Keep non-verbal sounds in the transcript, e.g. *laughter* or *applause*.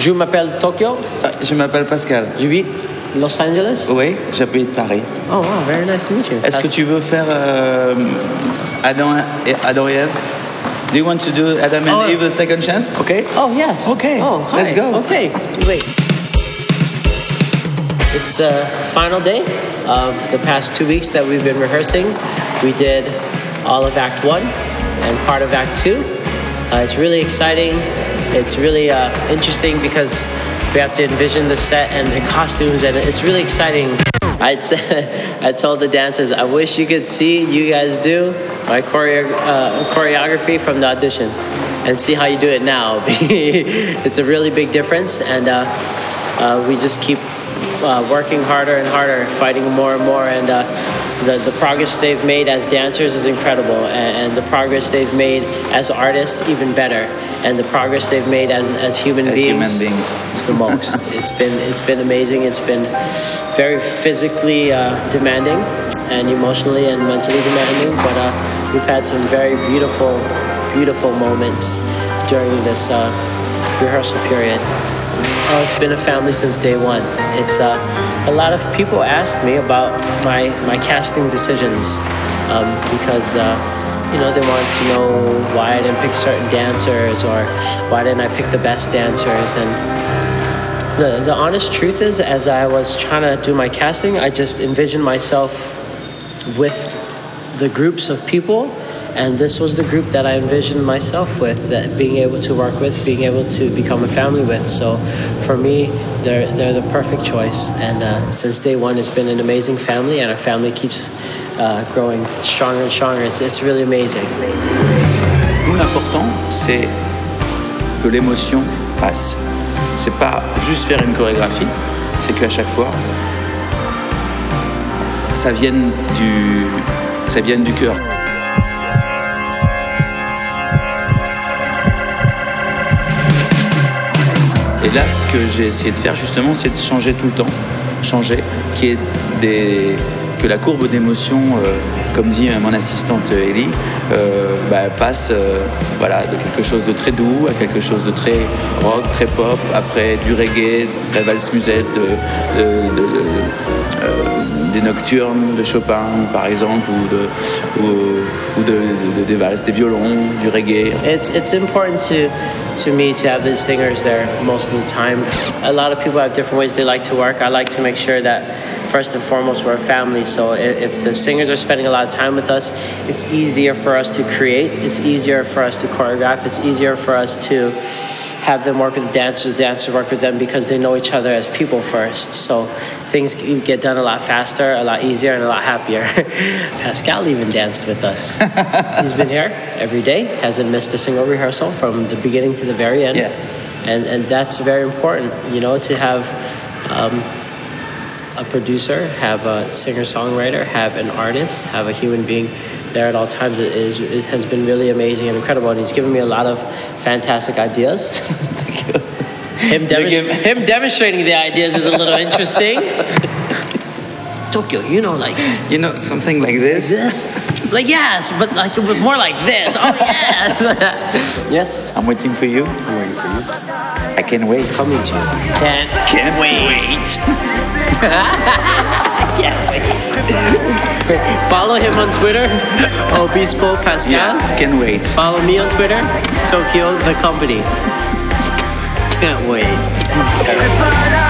Je m'appelle Tokyo. Ah, Je m'appelle Pascal. J'habite Los Angeles. Oui, j'habite Paris. Oh, wow, very nice to meet you. Est-ce que tu veux faire euh, Adam et Adam et Ève Do you want to do Adam and Oh. Eve the second chance? Okay. Oh, yes. Okay, Oh, hi. let's go. Okay, wait. It's the final day of the past two weeks that we've been rehearsing. We did all of Act One and part of Act Two. Uh, it's really exciting. It's really uh, interesting because we have to envision the set and the costumes, and it's really exciting. I'd *laughs* I told the dancers, I wish you could see you guys do my choreo- uh, choreography from the audition and see how you do it now. *laughs* it's a really big difference, and uh, uh, we just keep uh, working harder and harder, fighting more and more, and uh, the, the progress they've made as dancers is incredible, and, and the progress they've made as artists even better, and the progress they've made as, as human As human beings beings. the most. *laughs* it's been it's been amazing. It's been very physically uh, demanding and emotionally and mentally demanding, but uh, we've had some very beautiful, beautiful moments during this uh, rehearsal period. Oh, it's been a family since day one. It's uh, a lot of people asked me about my my casting decisions um, because. You know, they want to know why I didn't pick certain dancers or why didn't I pick the best dancers. And the, the honest truth is, as I was trying to do my casting, I just envisioned myself with the groups of people, and this was the group that I envisioned myself with, that being able to work with, being able to become a family with. So for me, they're, they're the perfect choice. And uh, since day one, it's been an amazing family, and our family keeps uh, growing stronger and stronger. It's, it's really amazing. Nous, l'important, c'est que l'émotion passe. C'est pas juste faire une chorégraphie, c'est qu'à chaque fois, ça vienne du, ça vienne du cœur. Et là, ce que j'ai essayé de faire justement, c'est de changer tout le temps, changer, qui est que la courbe d'émotion, euh, comme dit mon assistante Ellie, euh, bah, passe euh, de quelque chose de très doux à quelque chose de très rock, très pop, après du reggae, de la valse musette, de- des nocturnes de Chopin par exemple, ou, de, ou, ou de, de- des valses, des violons, du reggae. It's it's important to to me to have the singers there most of the time. A lot of people have different ways they like to work. I like to make sure that first and foremost we're a family. So if, if the singers are spending a lot of time with us, it's easier for us to create. It's easier for us to choreograph. It's easier for us to have them work with the dancers, the dancers work with them because they know each other as people first. So things get done a lot faster, a lot easier, and a lot happier. *laughs* Pascal even danced with us. *laughs* He's been here every day, hasn't missed a single rehearsal from the beginning to the very end. Yeah. And, and that's very important, you know, to have um, a producer, have a singer songwriter, have an artist, have a human being there at all times. It, is, it has been really amazing and incredible. And he's given me a lot of fantastic ideas. *laughs* him, demonst- give- him demonstrating the ideas is a little *laughs* interesting. Tokyo, you know, like You know, something like this. this? Like, yes, but like but more like this. Oh, yes. *laughs* yes, I'm waiting for you. I'm waiting for you. I can't wait. Coming to you. Can't, Can't wait. Can't wait. *laughs* Follow him on Twitter, *laughs* Obispo Pascal. Yeah, can't wait. Follow me on Twitter, Tokyo the Company. Can't wait. Separar